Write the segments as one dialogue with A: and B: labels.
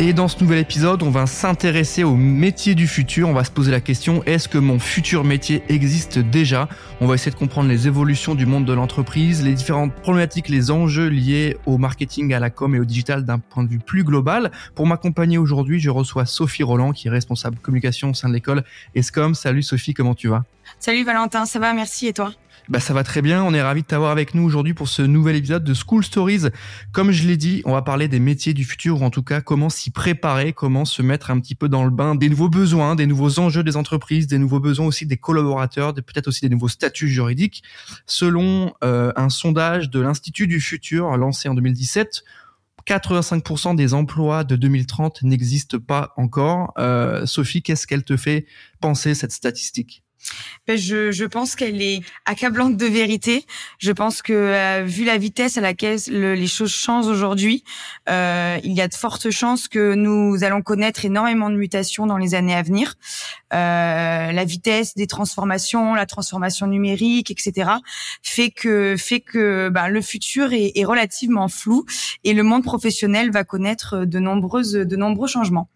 A: Et dans ce nouvel épisode, on va s'intéresser aux métiers du futur. On va se poser la question est-ce que mon futur métier existe déjà? On va essayer de comprendre les évolutions du monde de l'entreprise, les différentes problématiques, les enjeux liés au marketing, à la com et au digital d'un point de vue plus global. Pour m'accompagner aujourd'hui, je reçois Sophie Roland, qui est responsable communication au sein de l'école ESCOM. Salut Sophie, comment tu vas?
B: Salut Valentin, ça va, merci et toi?
A: Bah ça va très bien, on est ravi de t'avoir avec nous aujourd'hui pour ce nouvel épisode de School Stories. Comme je l'ai dit, on va parler des métiers du futur ou en tout cas comment s'y préparer, comment se mettre un petit peu dans le bain des nouveaux besoins, des nouveaux enjeux des entreprises, des nouveaux besoins aussi des collaborateurs, peut-être aussi des nouveaux statuts juridiques. Selon euh, un sondage de l'Institut du futur lancé en 2017, 85% des emplois de 2030 n'existent pas encore. Euh, Sophie, qu'est-ce qu'elle te fait penser cette statistique?
B: Je, je pense qu'elle est accablante de vérité. Je pense que euh, vu la vitesse à laquelle les choses changent aujourd'hui, euh, il y a de fortes chances que nous allons connaître énormément de mutations dans les années à venir. Euh, la vitesse des transformations, la transformation numérique, etc., fait que fait que ben, le futur est, est relativement flou et le monde professionnel va connaître de nombreuses de nombreux changements.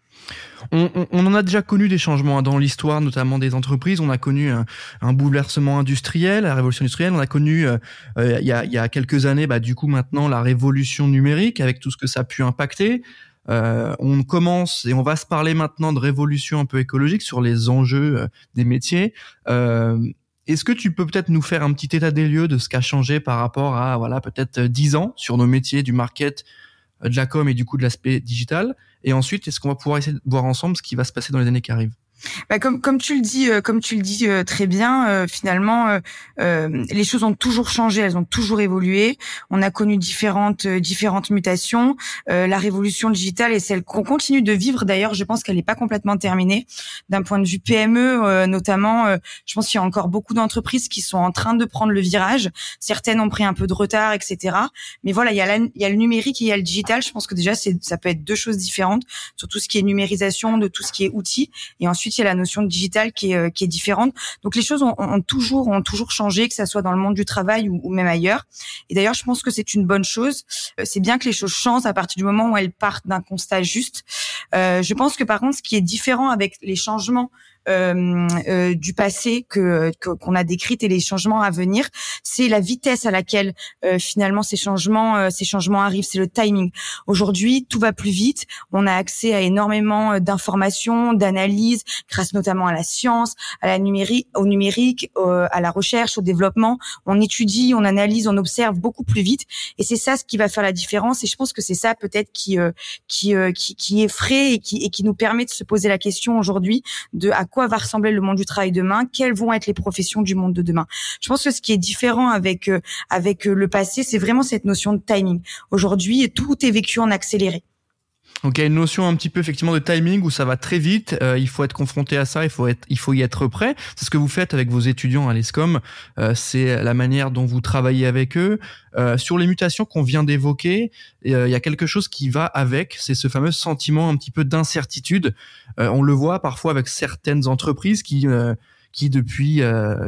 A: On, en a déjà connu des changements dans l'histoire, notamment des entreprises. On a connu un, bouleversement industriel, la révolution industrielle. On a connu euh, euh, il, y a, quelques années, bah, du coup maintenant la révolution numérique avec tout ce que ça a pu impacter. Euh, on commence et on va se parler maintenant de révolution un peu écologique sur les enjeux des métiers. Est-ce que tu peux peut-être nous faire un petit état des lieux de ce qui a changé par rapport à voilà peut-être dix ans sur nos métiers du market, de la com et du coup de l'aspect digital? Et ensuite, est-ce qu'on va pouvoir essayer de voir ensemble ce qui va se passer dans les années qui arrivent?
B: Bah comme comme tu le dis euh, comme tu le dis euh, très bien euh, finalement les choses ont toujours changé elles ont toujours évolué. On a connu différentes différentes mutations. La révolution digitale et celle qu'on continue de vivre. D'ailleurs je pense qu'elle n'est pas complètement terminée. D'un point de vue PME notamment je pense qu'il y a encore beaucoup d'entreprises qui sont en train de prendre le virage. Certaines ont pris un peu de retard etc mais voilà il y a il y a le numérique et il y a le digital. Je pense que déjà ça peut être deux choses différentes sur tout ce qui est numérisation de tout ce qui est outils. Et ensuite il y a la notion de digital qui est, euh, différente. Donc les choses ont, toujours changé, que ça soit dans le monde du travail ou, même ailleurs. Et d'ailleurs, je pense que c'est une bonne chose. Euh, c'est bien que les choses changent à partir du moment où elles partent d'un constat juste. Euh, je pense que par contre, ce qui est différent avec les changements du passé que qu'on a décrites et les changements à venir, c'est la vitesse à laquelle euh, finalement ces changements ces changements arrivent, c'est le timing. Aujourd'hui, tout va plus vite, on a accès à énormément d'informations, d'analyses grâce notamment à la science, à la numérique, au numérique, à la recherche, au développement. On étudie, on analyse, on observe beaucoup plus vite. Et c'est ça ce qui va faire la différence. Et je pense que c'est ça peut-être qui qui, qui qui effraie et qui et qui nous permet de se poser la question aujourd'hui de à quoi quoi va ressembler le monde du travail demain, quelles vont être les professions du monde de demain. Je pense que ce qui est différent avec euh, avec euh, le passé, c'est vraiment cette notion de timing. Aujourd'hui, tout est vécu en accéléré.
A: Donc il y a une notion un petit peu effectivement de timing où ça va très vite. Euh, il faut être confronté à ça, il faut être, il faut y être prêt. C'est ce que vous faites avec vos étudiants à l'ESCOM. Euh, c'est la manière dont vous travaillez avec eux. Euh, sur les mutations qu'on vient d'évoquer, il y a quelque chose qui va avec. C'est ce fameux sentiment un petit peu d'incertitude. on le voit parfois avec certaines entreprises qui, qui depuis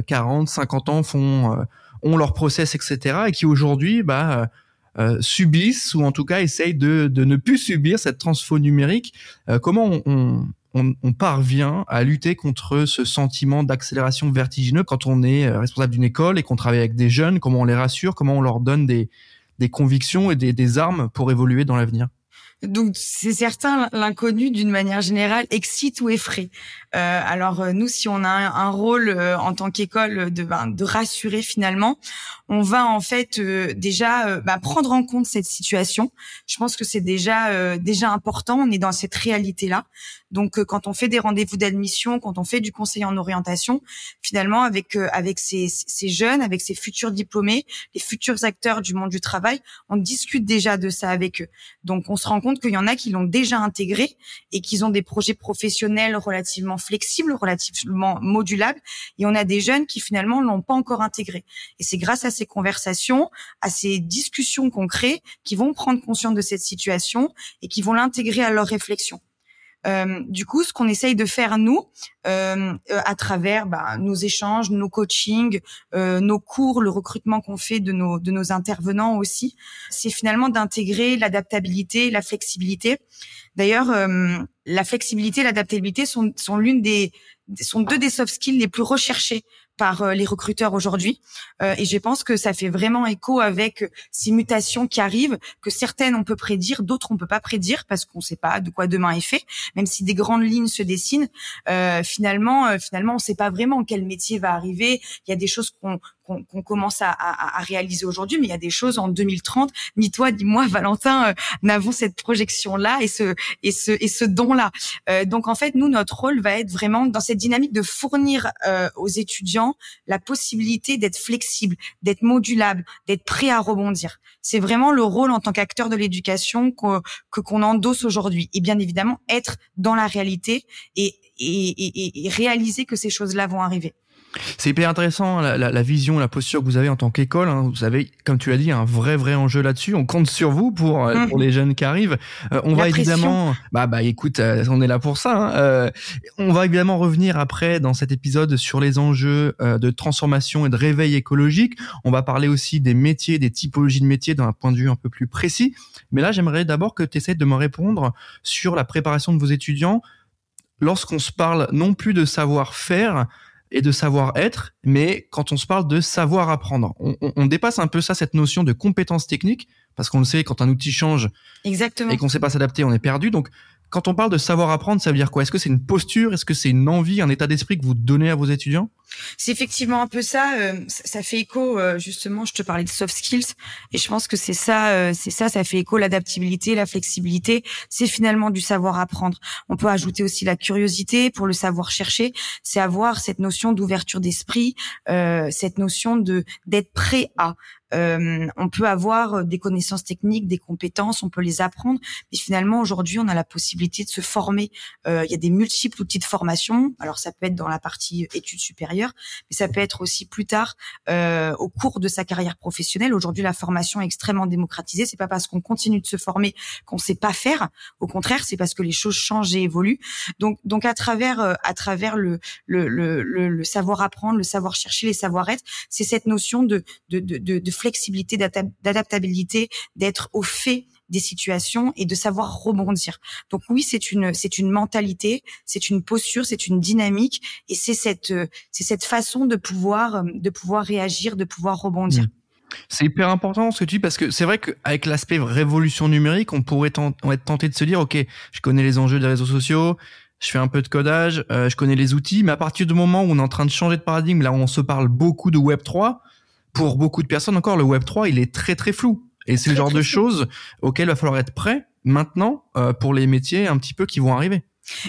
A: 40, 50 ans font ont leur process, etc. et qui aujourd'hui, bah euh, subissent ou en tout cas essayent de, de ne plus subir cette transfo numérique. Euh, comment on, on, on, parvient à lutter contre ce sentiment d'accélération vertigineux quand on est euh, responsable d'une école et qu'on travaille avec des jeunes? Comment on les rassure? Comment on leur donne des, des convictions et des, des armes pour évoluer dans l'avenir?
B: Donc c'est certain, l'inconnu d'une manière générale excite ou effraie. Euh, alors nous, si on a un, rôle en tant qu'école de, ben, de rassurer finalement, on va en fait déjà bah, prendre en compte cette situation. Je pense que c'est déjà déjà important. On est dans cette réalité là. Donc quand on fait des rendez-vous d'admission, quand on fait du conseil en orientation, finalement avec avec ces, ces jeunes, avec ces futurs diplômés, les futurs acteurs du monde du travail, on discute déjà de ça avec eux. Donc on se rend compte qu'il y en a qui l'ont déjà intégré et qu'ils ont des projets professionnels relativement flexibles, relativement modulables, et on a des jeunes qui finalement l'ont pas encore intégré. Et c'est grâce à ces conversations, à ces discussions crée, qui vont prendre conscience de cette situation et qui vont l'intégrer à leur réflexion. Euh, du coup, ce qu'on essaye de faire nous, euh, euh, à travers bah, nos échanges, nos coachings, nos cours, le recrutement qu'on fait de nos de nos intervenants aussi, c'est finalement d'intégrer l'adaptabilité, la flexibilité. D'ailleurs, la flexibilité, l'adaptabilité sont sont l'une des sont deux des soft skills les plus recherchés par euh, les recruteurs aujourd'hui. Euh, et je pense que ça fait vraiment écho avec euh, ces mutations qui arrivent, que certaines on peut prédire, d'autres on peut pas prédire parce qu'on ne sait pas de quoi demain est fait. Même si des grandes lignes se dessinent, finalement, finalement, on sait pas vraiment quel métier va arriver. Il y a des choses qu'on qu'on commence à, à, réaliser aujourd'hui, mais il y a des choses en 2030. Ni toi, ni moi, Valentin, euh, n'avons cette projection-là et ce et ce et ce don-là. Euh, donc en fait, nous, notre rôle va être vraiment dans cette dynamique de fournir euh, aux étudiants la possibilité d'être flexible, d'être modulable, d'être prêt à rebondir. C'est vraiment le rôle en tant qu'acteur de l'éducation que qu'on endosse aujourd'hui. Et bien évidemment, être dans la réalité et, et, et, et réaliser que ces choses-là vont arriver.
A: C'est hyper intéressant la, la, la, vision, la posture que vous avez en tant qu'école. Hein. Vous avez, comme tu l'as dit, un vrai vrai enjeu là-dessus. On compte sur vous pour euh, pour mhm. les jeunes qui arrivent. Euh, on va évidemment, bah bah écoute, euh, on est là pour ça. Hein. on va évidemment revenir après dans cet épisode sur les enjeux de transformation et de réveil écologique. On va parler aussi des métiers, des typologies de métiers d'un point de vue un peu plus précis. Mais là, j'aimerais d'abord que tu essaies de me répondre sur la préparation de vos étudiants lorsqu'on se parle non plus de savoir-faire, et de savoir-être, mais quand on se parle de savoir apprendre, on, on, dépasse un peu ça, cette notion de compétence technique, parce qu'on le sait, quand un outil change
B: Exactement.
A: et qu'on ne sait pas s'adapter, on est perdu. Donc, quand on parle de savoir apprendre, ça veut dire quoi? Est-ce que c'est une posture? Est-ce que c'est une envie, un état d'esprit que vous donnez à vos étudiants?
B: C'est effectivement un peu ça. Euh, ça fait écho, euh, justement, je te parlais de soft skills, et je pense que c'est ça, euh, c'est ça, ça fait écho l'adaptabilité, la flexibilité. C'est finalement du savoir apprendre. On peut ajouter aussi la curiosité pour le savoir chercher. C'est avoir cette notion d'ouverture d'esprit, cette notion de d'être prêt à. Euh, on peut avoir des connaissances techniques, des compétences, on peut les apprendre, mais finalement aujourd'hui on a la possibilité de se former. Euh, il y a des multiples outils de formation. Alors ça peut être dans la partie études supérieures, mais ça peut être aussi plus tard euh, au cours de sa carrière professionnelle. Aujourd'hui la formation est extrêmement démocratisée. C'est pas parce qu'on continue de se former qu'on sait pas faire. Au contraire, c'est parce que les choses changent et évoluent. Donc donc à travers à travers le le, le, le, savoir apprendre, le savoir chercher, les savoir-être, c'est cette notion de de, de, de flexibilité, d'adaptabilité, d'être au fait des situations et de savoir rebondir. Donc oui, c'est une c'est une mentalité, c'est une posture, c'est une dynamique et c'est cette c'est cette façon de pouvoir de pouvoir réagir, de pouvoir rebondir. Mmh.
A: C'est hyper important ce que tu dis parce que c'est vrai qu'avec l'aspect révolution numérique, on pourrait être tenté de se dire ok, je connais les enjeux des réseaux sociaux, je fais un peu de codage, euh, je connais les outils, mais à partir du moment où on est en train de changer de paradigme, là où on se parle beaucoup de Web 3, pour beaucoup de personnes encore, le Web 3, il est très très flou. Et c'est le genre de choses auxquelles il va falloir être prêt maintenant euh, pour les métiers un petit peu qui vont arriver.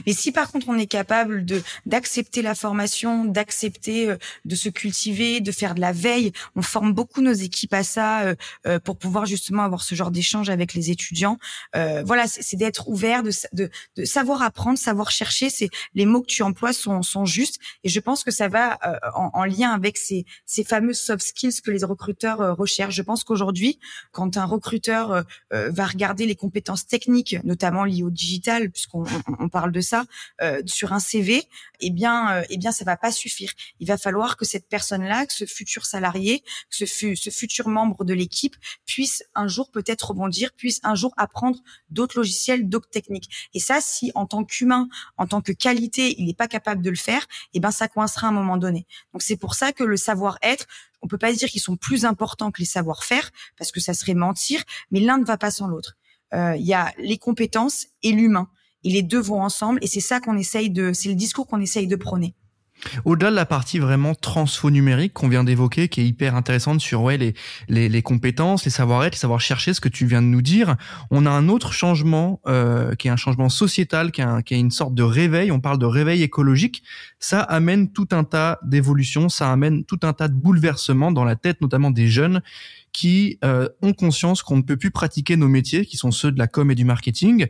B: Mais si par contre on est capable de d'accepter la formation, d'accepter euh, de se cultiver, de faire de la veille, on forme beaucoup nos équipes à ça euh, euh, pour pouvoir justement avoir ce genre d'échange avec les étudiants. voilà, c'est d'être ouvert, de, de, de, savoir apprendre, savoir chercher. C'est les mots que tu emploies sont, sont justes et je pense que ça va en, en, lien avec ces, ces fameux soft skills que les recruteurs recherchent. Je pense qu'aujourd'hui, quand un recruteur va regarder les compétences techniques, notamment liées au digital, puisqu'on on parle de ça euh, sur un CV, eh bien, euh, eh bien, ça va pas suffire. Il va falloir que cette personne-là, que ce futur salarié, que ce, ce futur membre de l'équipe puisse un jour peut-être rebondir, puisse un jour apprendre d'autres logiciels, d'autres techniques. Et ça, si en tant qu'humain, en tant que qualité, il n'est pas capable de le faire, eh ben, ça coincera à un moment donné. Donc c'est pour ça que le savoir-être, on peut pas dire qu'ils sont plus importants que les savoir-faire parce que ça serait mentir, mais l'un ne va pas sans l'autre. Euh, il y a les compétences et l'humain et les deux vont ensemble et c'est ça qu'on essaye de c'est le discours qu'on essaye de prôner.
A: Au-delà de la partie vraiment transfo-numérique qu'on vient d'évoquer, qui est hyper intéressante sur ouais, les, les, les compétences, les savoir-être, les savoir chercher, ce que tu viens de nous dire, on a un autre changement euh, qui est un changement sociétal, qui est, qui est une sorte de réveil. On parle de réveil écologique. Ça amène tout un tas d'évolutions, ça amène tout un tas de bouleversements dans la tête, notamment des jeunes qui euh, ont conscience qu'on ne peut plus pratiquer nos métiers, qui sont ceux de la com et du marketing,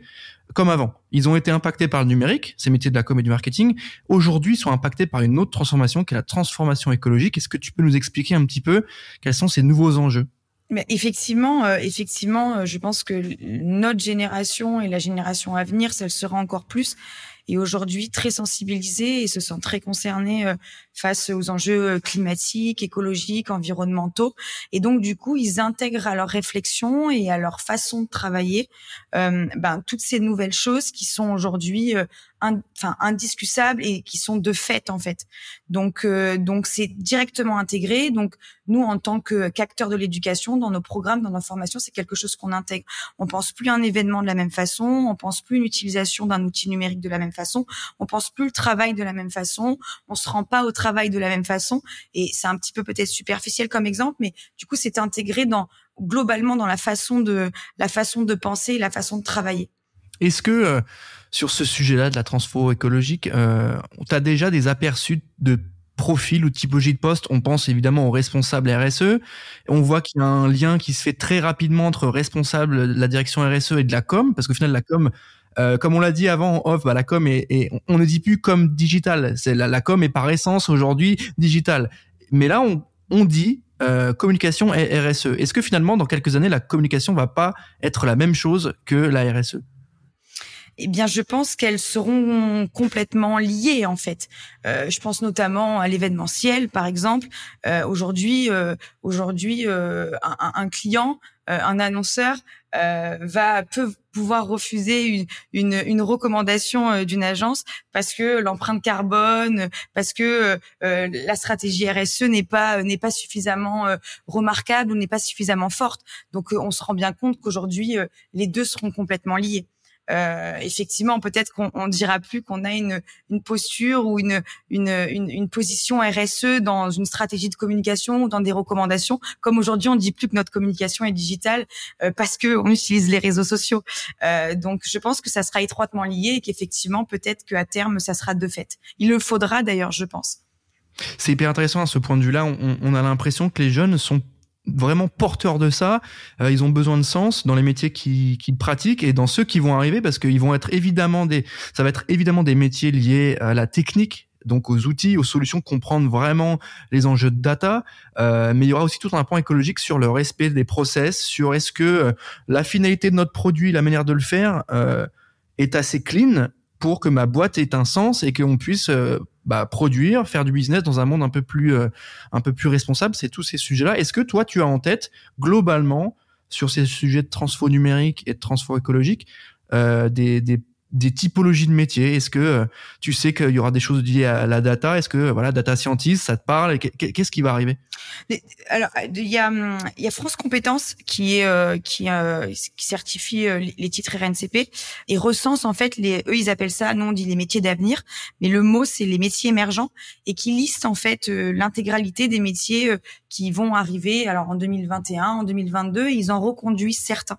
A: comme avant. Ils ont été impactés par le numérique, ces métiers de la com et du marketing. Aujourd'hui, sont impactés par une autre transformation qui est la transformation écologique. Est-ce que tu peux nous expliquer un petit peu quels sont ces nouveaux enjeux?
B: Mais effectivement, euh, effectivement, euh, je pense que notre génération et la génération à venir, ça le sera encore plus et aujourd'hui très sensibilisés et se sentent très concernés euh, face aux enjeux euh, climatiques, écologiques, environnementaux. Et donc du coup, ils intègrent à leur réflexion et à leur façon de travailler euh, ben, toutes ces nouvelles choses qui sont aujourd'hui enfin indiscussables et qui sont de fait en fait. Donc euh, donc c'est directement intégré. Donc nous en tant que qu'acteurs de l'éducation dans nos programmes, dans nos formations, c'est quelque chose qu'on intègre. On pense plus un événement de la même façon, on pense plus une utilisation d'un outil numérique de la même façon, on pense plus le travail de la même façon, on se rend pas au travail de la même façon et c'est un petit peu peut-être superficiel comme exemple mais du coup c'est intégré dans globalement dans la façon de la façon de penser, la façon de travailler.
A: Est-ce que euh, sur ce sujet-là de la transfo écologique, euh, tu as déjà des aperçus de profil ou de typologie de poste? On pense évidemment aux responsables RSE. On voit qu'il y a un lien qui se fait très rapidement entre responsable de la direction RSE et de la com, parce qu'au final, la com, euh, comme on l'a dit avant off, bah, la com est, on ne dit plus comme digital. C'est la, la, com est par essence aujourd'hui digital. Mais là, on, on dit euh, communication et RSE. Est-ce que finalement, dans quelques années, la communication va pas être la même chose que la RSE
B: eh bien, je pense qu'elles seront complètement liées en fait. Euh, je pense notamment à l'événementiel, par exemple. Euh, aujourd'hui, euh, aujourd'hui, euh, un, un, client, euh, un annonceur va peut pouvoir refuser une, une, une recommandation d'une agence parce que l'empreinte carbone, parce que la stratégie RSE n'est pas n'est pas suffisamment remarquable ou n'est pas suffisamment forte. Donc, on se rend bien compte qu'aujourd'hui, les deux seront complètement liés euh, effectivement, peut-être qu'on on dira plus qu'on a une, une posture ou une, une, une, position RSE dans une stratégie de communication ou dans des recommandations. Comme aujourd'hui, on dit plus que notre communication est digitale euh, parce que on utilise les réseaux sociaux. Euh, donc, je pense que ça sera étroitement lié et qu'effectivement, peut-être qu'à terme, ça sera de fait. Il le faudra d'ailleurs, je pense.
A: C'est hyper intéressant à ce point de vue-là. On, on a l'impression que les jeunes sont vraiment porteurs de ça. Euh, ils ont besoin de sens dans les métiers qu'ils pratiquent et dans ceux qui vont arriver parce qu'ils vont être évidemment des, ça va être évidemment des métiers liés à la technique, donc aux outils, aux solutions, comprendre vraiment les enjeux de data. Euh, mais il y aura aussi tout un point écologique sur le respect des process, sur est-ce que euh, la finalité de notre produit, la manière de le faire est assez clean pour que ma boîte ait un sens et qu'on puisse bah, produire, faire du business dans un monde un peu plus, euh, un peu plus responsable. C'est tous ces sujets-là. Est-ce que toi, tu as en tête globalement sur ces sujets de transfo numérique et de transfo écologique euh, des, des des typologies de métiers. Est-ce que euh, tu sais qu'il y aura des choses liées à la data? Est-ce que voilà, data scientist, ça te parle? Qu'est-ce qui va arriver?
B: Alors, il y a, y a France Compétences qui est euh, qui, euh, qui certifie les titres RNCP et recense en fait les eux ils appellent ça nous on dit les métiers d'avenir, mais le mot c'est les métiers émergents et qui liste en fait l'intégralité des métiers qui vont arriver alors en 2021, en 2022, ils en reconduisent certains.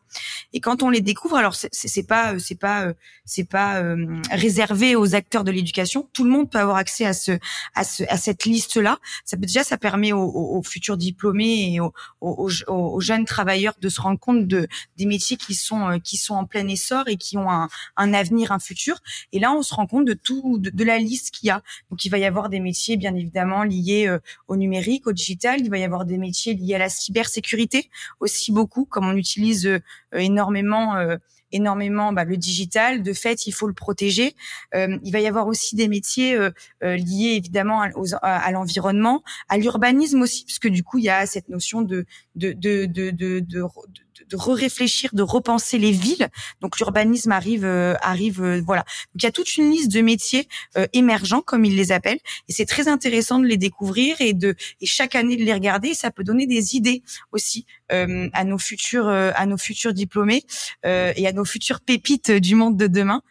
B: Et quand on les découvre, alors c'est pas c'est pas c'est pas euh, réservé aux acteurs de l'éducation. Tout le monde peut avoir accès à ce à, ce, à cette liste là. Ça peut déjà ça permet aux, aux, futurs diplômés et aux, aux, jeunes travailleurs de se rendre compte de des métiers qui sont euh, qui sont en plein essor et qui ont un, un avenir, un futur. Et là, on se rend compte de tout de, la liste qu'il y a. Donc il va y avoir des métiers bien évidemment liés euh, au numérique, au digital. Il va y avoir des métiers liés à la cybersécurité aussi beaucoup, comme on utilise énormément énormément bah, le digital. De fait, il faut le protéger. Euh, il va y avoir aussi des métiers euh, euh, liés évidemment à, à, l'environnement, à l'urbanisme aussi, puisque du coup, il y a cette notion de de de, de, de de réfléchir, de repenser les villes. Donc l'urbanisme arrive, euh, arrive, euh, voilà. Donc il y a toute une liste de métiers euh, émergents, comme ils les appellent, et c'est très intéressant de les découvrir et de et chaque année de les regarder. ça peut donner des idées aussi à nos futurs, à nos futurs diplômés et à nos futures pépites du monde de demain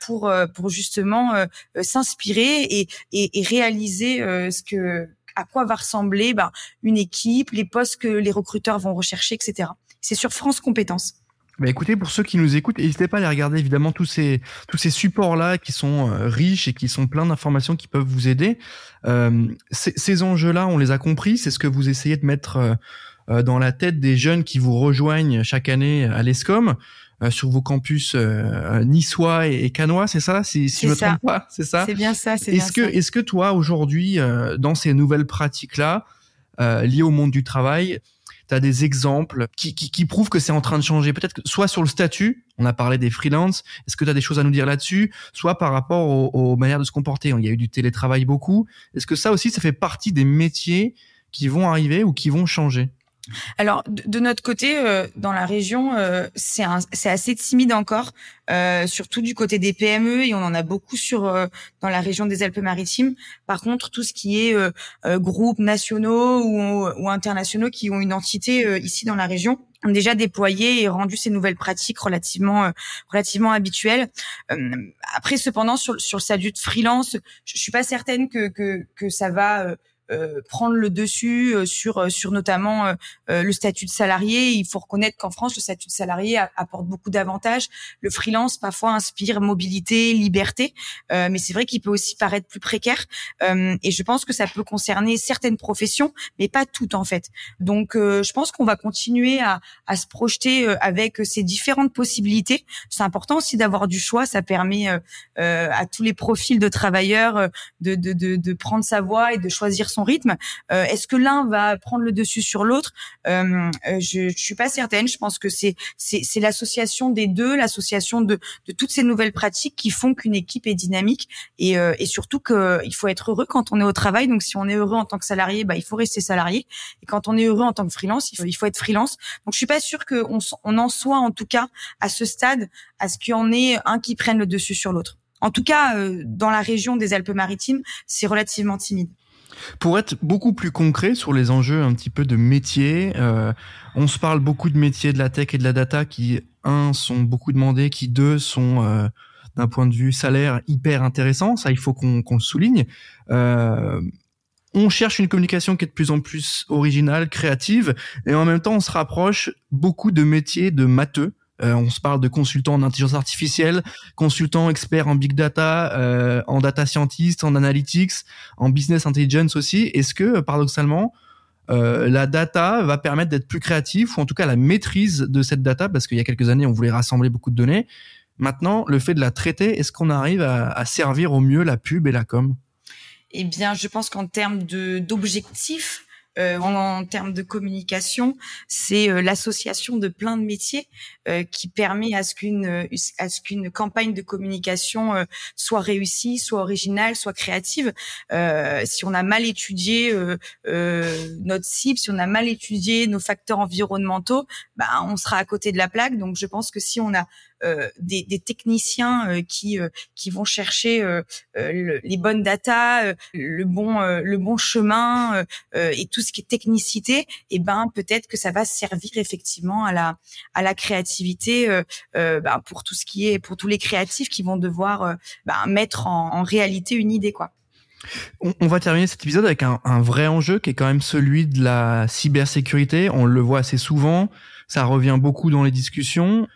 B: pour pour justement s'inspirer et, et, et, réaliser ce que à quoi va ressembler bah, une équipe, les postes que les recruteurs vont rechercher, etc. C'est sur France Compétences.
A: Bah écoutez, pour ceux qui nous écoutent, n'hésitez pas à aller regarder évidemment tous ces tous ces supports là qui sont euh, riches et qui sont pleins d'informations qui peuvent vous aider. Euh, ces, enjeux-là, on les a compris. C'est ce que vous essayez de mettre euh, dans la tête des jeunes qui vous rejoignent chaque année à l'ESCOM sur vos campus niçois et, et canois, c'est ça? Si, si je me trompe pas, c'est ça?
B: C'est bien ça.
A: Est-ce que est-ce que toi aujourd'hui, dans ces nouvelles pratiques là liées au monde du travail, tu as des exemples qui, qui, qui prouvent que c'est en train de changer? Peut-être que soit sur le statut, on a parlé des freelances, est-ce que tu as des choses à nous dire là-dessus? Soit par rapport aux, aux, manières de se comporter. Il y a eu du télétravail beaucoup. Est-ce que ça aussi, ça fait partie des métiers qui vont arriver ou qui vont changer?
B: Alors de, notre côté, euh, dans la région, euh, c'est assez timide encore, euh, surtout du côté des PME et on en a beaucoup sur dans la région des Alpes-Maritimes. Par contre, tout ce qui est groupes nationaux ou, ou, internationaux qui ont une entité ici dans la région ont déjà déployé et rendu ces nouvelles pratiques relativement relativement habituelles. après, cependant, sur, sur le statut de freelance, je, je suis pas certaine que que, que ça va euh, prendre le dessus euh, sur euh, sur notamment le statut de salarié. Il faut reconnaître qu'en France, le statut de salarié apporte beaucoup d'avantages. Le freelance parfois inspire mobilité, liberté, mais c'est vrai qu'il peut aussi paraître plus précaire. et je pense que ça peut concerner certaines professions, mais pas toutes en fait. Donc, je pense qu'on va continuer à, à se projeter avec ces différentes possibilités. C'est important aussi d'avoir du choix. Ça permet à tous les profils de travailleurs de, de, de, de prendre sa voie et de choisir son rythme. Euh, est-ce que l'un va prendre le dessus sur l'autre? Euh, euh, Je, je suis pas certaine. Je pense que c'est c'est l'association des deux, l'association de de toutes ces nouvelles pratiques qui font qu'une équipe est dynamique et et surtout qu'il faut être heureux quand on est au travail. Donc si on est heureux en tant que salarié, bah il faut rester salarié. Et quand on est heureux en tant que freelance, il faut il faut être freelance. Donc je suis pas sûre qu'on on en soit en tout cas à ce stade à ce qu'il y en ait un qui prenne le dessus sur l'autre. En tout cas, dans la région des Alpes-Maritimes, c'est relativement timide.
A: Pour être beaucoup plus concret sur les enjeux un petit peu de métier, euh, on se parle beaucoup de métiers de la tech et de la data qui, un, sont beaucoup demandés, qui, deux, sont euh, d'un point de vue salaire hyper intéressant. Ça, il faut qu'on le souligne. Euh, on cherche une communication qui est de plus en plus originale, créative, et en même temps, on se rapproche beaucoup de métiers de matheux. Euh, on se parle de consultants en intelligence artificielle, consultants experts en big data, euh, en data scientist, en analytics, en business intelligence aussi. Est-ce que paradoxalement, euh, la data va permettre d'être plus créatif ou en tout cas la maîtrise de cette data? Parce qu'il y a quelques années on voulait rassembler beaucoup de données. Maintenant, le fait de la traiter, est-ce qu'on arrive à, à, servir au mieux la pub et la com?
B: Eh bien, je pense qu'en termes d'objectifs, euh, en, termes de communication, c'est euh, l'association de plein de métiers euh, qui permet à ce qu'une à ce qu'une campagne de communication soit réussie, soit originale, soit créative. si on a mal étudié notre cible, si on a mal étudié nos facteurs environnementaux, bah, on sera à côté de la plaque. Donc je pense que si on a euh, des, des, techniciens euh, qui euh, qui vont chercher les bonnes datas, le bon le bon chemin et tout ce qui est technicité, et eh ben peut-être que ça va servir effectivement à la à la créativité ben, pour tout ce qui est pour tous les créatifs qui vont devoir ben, mettre en, en réalité une idée quoi.
A: On, va terminer cet épisode avec un, un, vrai enjeu qui est quand même celui de la cybersécurité. On le voit assez souvent, ça revient beaucoup dans les discussions.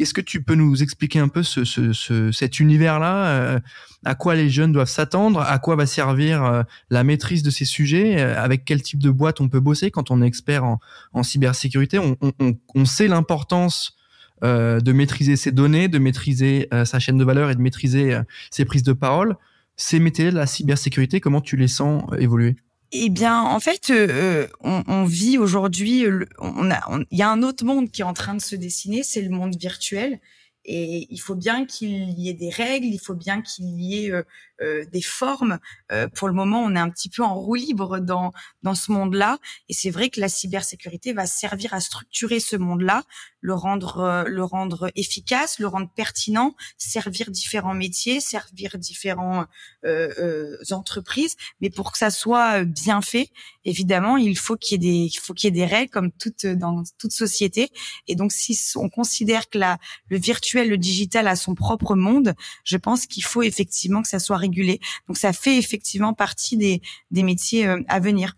A: Est-ce que tu peux nous expliquer un peu ce, ce, cet univers-là euh, À quoi les jeunes doivent s'attendre À quoi va servir euh, la maîtrise de ces sujets euh, Avec quel type de boîte on peut bosser quand on est expert en, en cybersécurité? On, on, on, sait l'importance de maîtriser ses données, de maîtriser sa chaîne de valeur et de maîtriser ses prises de parole. Ces métiers de la cybersécurité, comment tu les sens évoluer?
B: Eh bien, en fait, euh, on, on, vit aujourd'hui. On a, il y a un autre monde qui est en train de se dessiner, c'est le monde virtuel. Et il faut bien qu'il y ait des règles, il faut bien qu'il y ait euh, des formes. pour le moment, on est un petit peu en roue libre dans dans ce monde-là, et c'est vrai que la cybersécurité va servir à structurer ce monde-là, le rendre le rendre efficace, le rendre pertinent, servir différents métiers, servir différents entreprises, mais pour que ça soit bien fait, évidemment, il faut qu'il y ait des il faut qu'il y ait des règles comme toute dans toute société, et donc si on considère que la, le virtuel, le digital a son propre monde, je pense qu'il faut effectivement que ça soit Donc ça fait effectivement partie des, des métiers euh, à venir.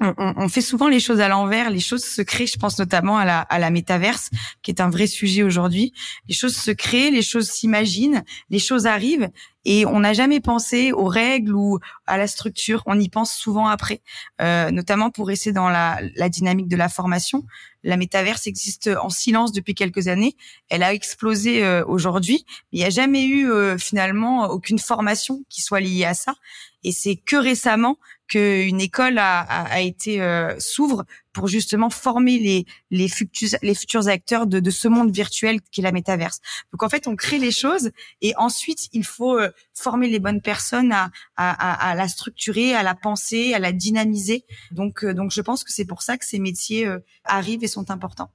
B: On, on, fait souvent les choses à l'envers, les choses se créent, je pense notamment à la, à la métaverse, qui est un vrai sujet aujourd'hui. Les choses se créent, les choses s'imaginent, les choses arrivent, et on n'a jamais pensé aux règles ou à la structure. On y pense souvent après, euh, notamment pour rester dans la, la, dynamique de la formation. La métaverse existe en silence depuis quelques années. Elle a explosé euh, aujourd'hui. Il n'y a jamais eu euh, finalement aucune formation qui soit liée à ça. Et c'est que récemment qu'une école a, a, a été euh, s'ouvre pour justement former les les futurs les futurs acteurs de, de ce monde virtuel qui est la métaverse. Donc en fait, on crée les choses et ensuite il faut euh, former les bonnes personnes à, à, à, la structurer, à la penser, à la dynamiser. Donc euh, donc je pense que c'est pour ça que ces métiers euh, arrivent et sont importants.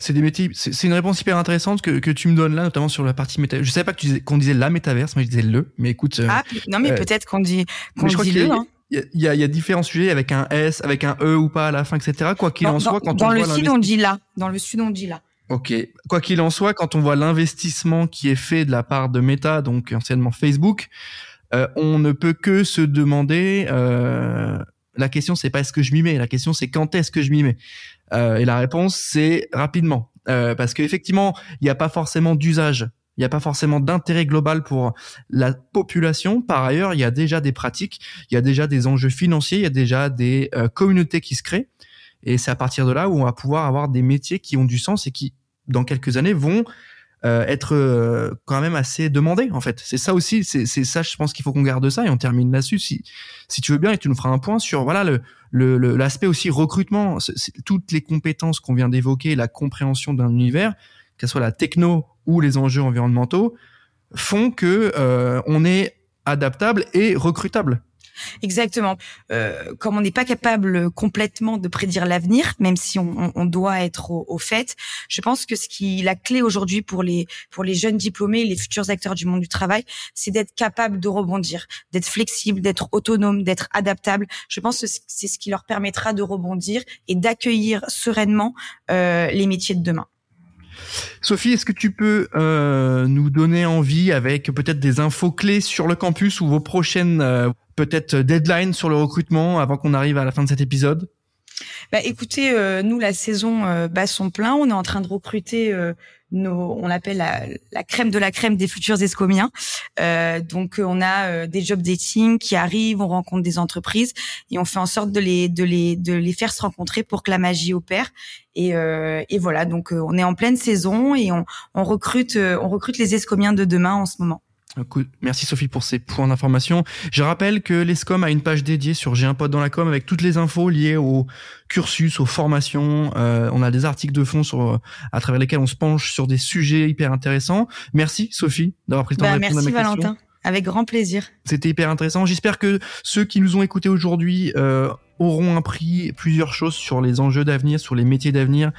A: C'est des métiers. C'est une réponse hyper intéressante que, que tu me donnes là, notamment sur la partie métaverse. Je savais pas que qu'on disait la métaverse, moi je disais le. Mais écoute.
B: ah non, mais peut-être qu'on dit qu'on dit le.
A: Il y a, y a, différents sujets avec un S, avec un E ou pas à la fin, etc. Quoi qu'il en soit,
B: quand dans le sud on dit là, dans le sud on dit là.
A: Ok. Quoi qu'il en soit, quand on voit l'investissement qui est fait de la part de Meta, donc anciennement Facebook, euh, on ne peut que se demander. Euh, la question c'est pas est-ce que je m'y mets, la question c'est quand est-ce que je m'y mets? Euh, et la réponse c'est rapidement, euh, parce qu'effectivement il n'y a pas forcément d'usage il n'y a pas forcément d'intérêt global pour la population. Par ailleurs, il y a déjà des pratiques, il y a déjà des enjeux financiers, il y a déjà des euh, communautés qui se créent. Et c'est à partir de là où on va pouvoir avoir des métiers qui ont du sens et qui, dans quelques années, vont euh, être euh, quand même assez demandés, en fait. C'est ça aussi, c'est ça, je pense qu'il faut qu'on garde ça et on termine là-dessus. Si, tu veux bien, et tu nous feras un point sur voilà l'aspect aussi recrutement, toutes les compétences qu'on vient d'évoquer, la compréhension d'un univers, qu'elle soit la techno ou les enjeux environnementaux, font que euh, on est adaptable et recrutable.
B: Exactement. Euh, comme on n'est pas capable complètement de prédire l'avenir, même si on, on doit être au, fait, je pense que ce qui la clé aujourd'hui pour les pour les jeunes diplômés, les futurs acteurs du monde du travail, c'est d'être capable de rebondir, d'être flexible, d'être autonome, d'être adaptable. Je pense que c'est ce qui leur permettra de rebondir et d'accueillir sereinement euh, les métiers de demain.
A: Sophie, est-ce que tu peux euh, nous donner envie avec peut-être des infos clés sur le campus ou vos prochaines euh, peut-être deadlines sur le recrutement avant qu'on arrive à la fin de cet épisode?
B: Bah, écoutez, euh, nous la saison bat son plein. On est en train de recruter nos, on appelle la, la, crème de la crème des futurs escomiens. Euh, donc on a euh, des job dating qui arrivent, on rencontre des entreprises et on fait en sorte de les de les de les faire se rencontrer pour que la magie opère. Et, euh, et voilà, donc euh, on est en pleine saison et on, on recrute euh, on recrute les escomiens de demain en ce moment.
A: Merci Sophie pour ces points d'information. Je rappelle que l'ESCOM a une page dédiée sur J'ai un pote dans la com avec toutes les infos liées au cursus, aux formations. Euh, on a des articles de fond sur, à travers lesquels on se penche sur des sujets hyper intéressants. Merci Sophie d'avoir pris le temps bah, de répondre
B: à
A: mes
B: Valentin. Avec grand plaisir.
A: C'était hyper intéressant. J'espère que ceux qui nous ont écoutés aujourd'hui euh, auront appris plusieurs choses sur les enjeux d'avenir, sur les métiers d'avenir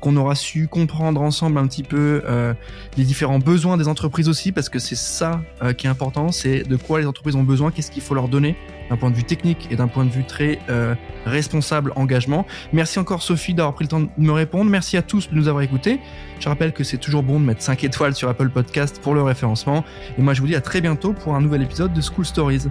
A: qu'on aura su comprendre ensemble un petit peu euh, les différents besoins des entreprises aussi, parce que c'est ça euh, qui est important, c'est de quoi les entreprises ont besoin, qu'est-ce qu'il faut leur donner d'un point de vue technique et d'un point de vue très euh, responsable engagement. Merci encore Sophie d'avoir pris le temps de me répondre. Merci à tous de nous avoir écoutés. Je rappelle que c'est toujours bon de mettre 5 étoiles sur Apple Podcast pour le référencement. Et moi je vous dis à très bientôt pour un nouvel épisode de School Stories.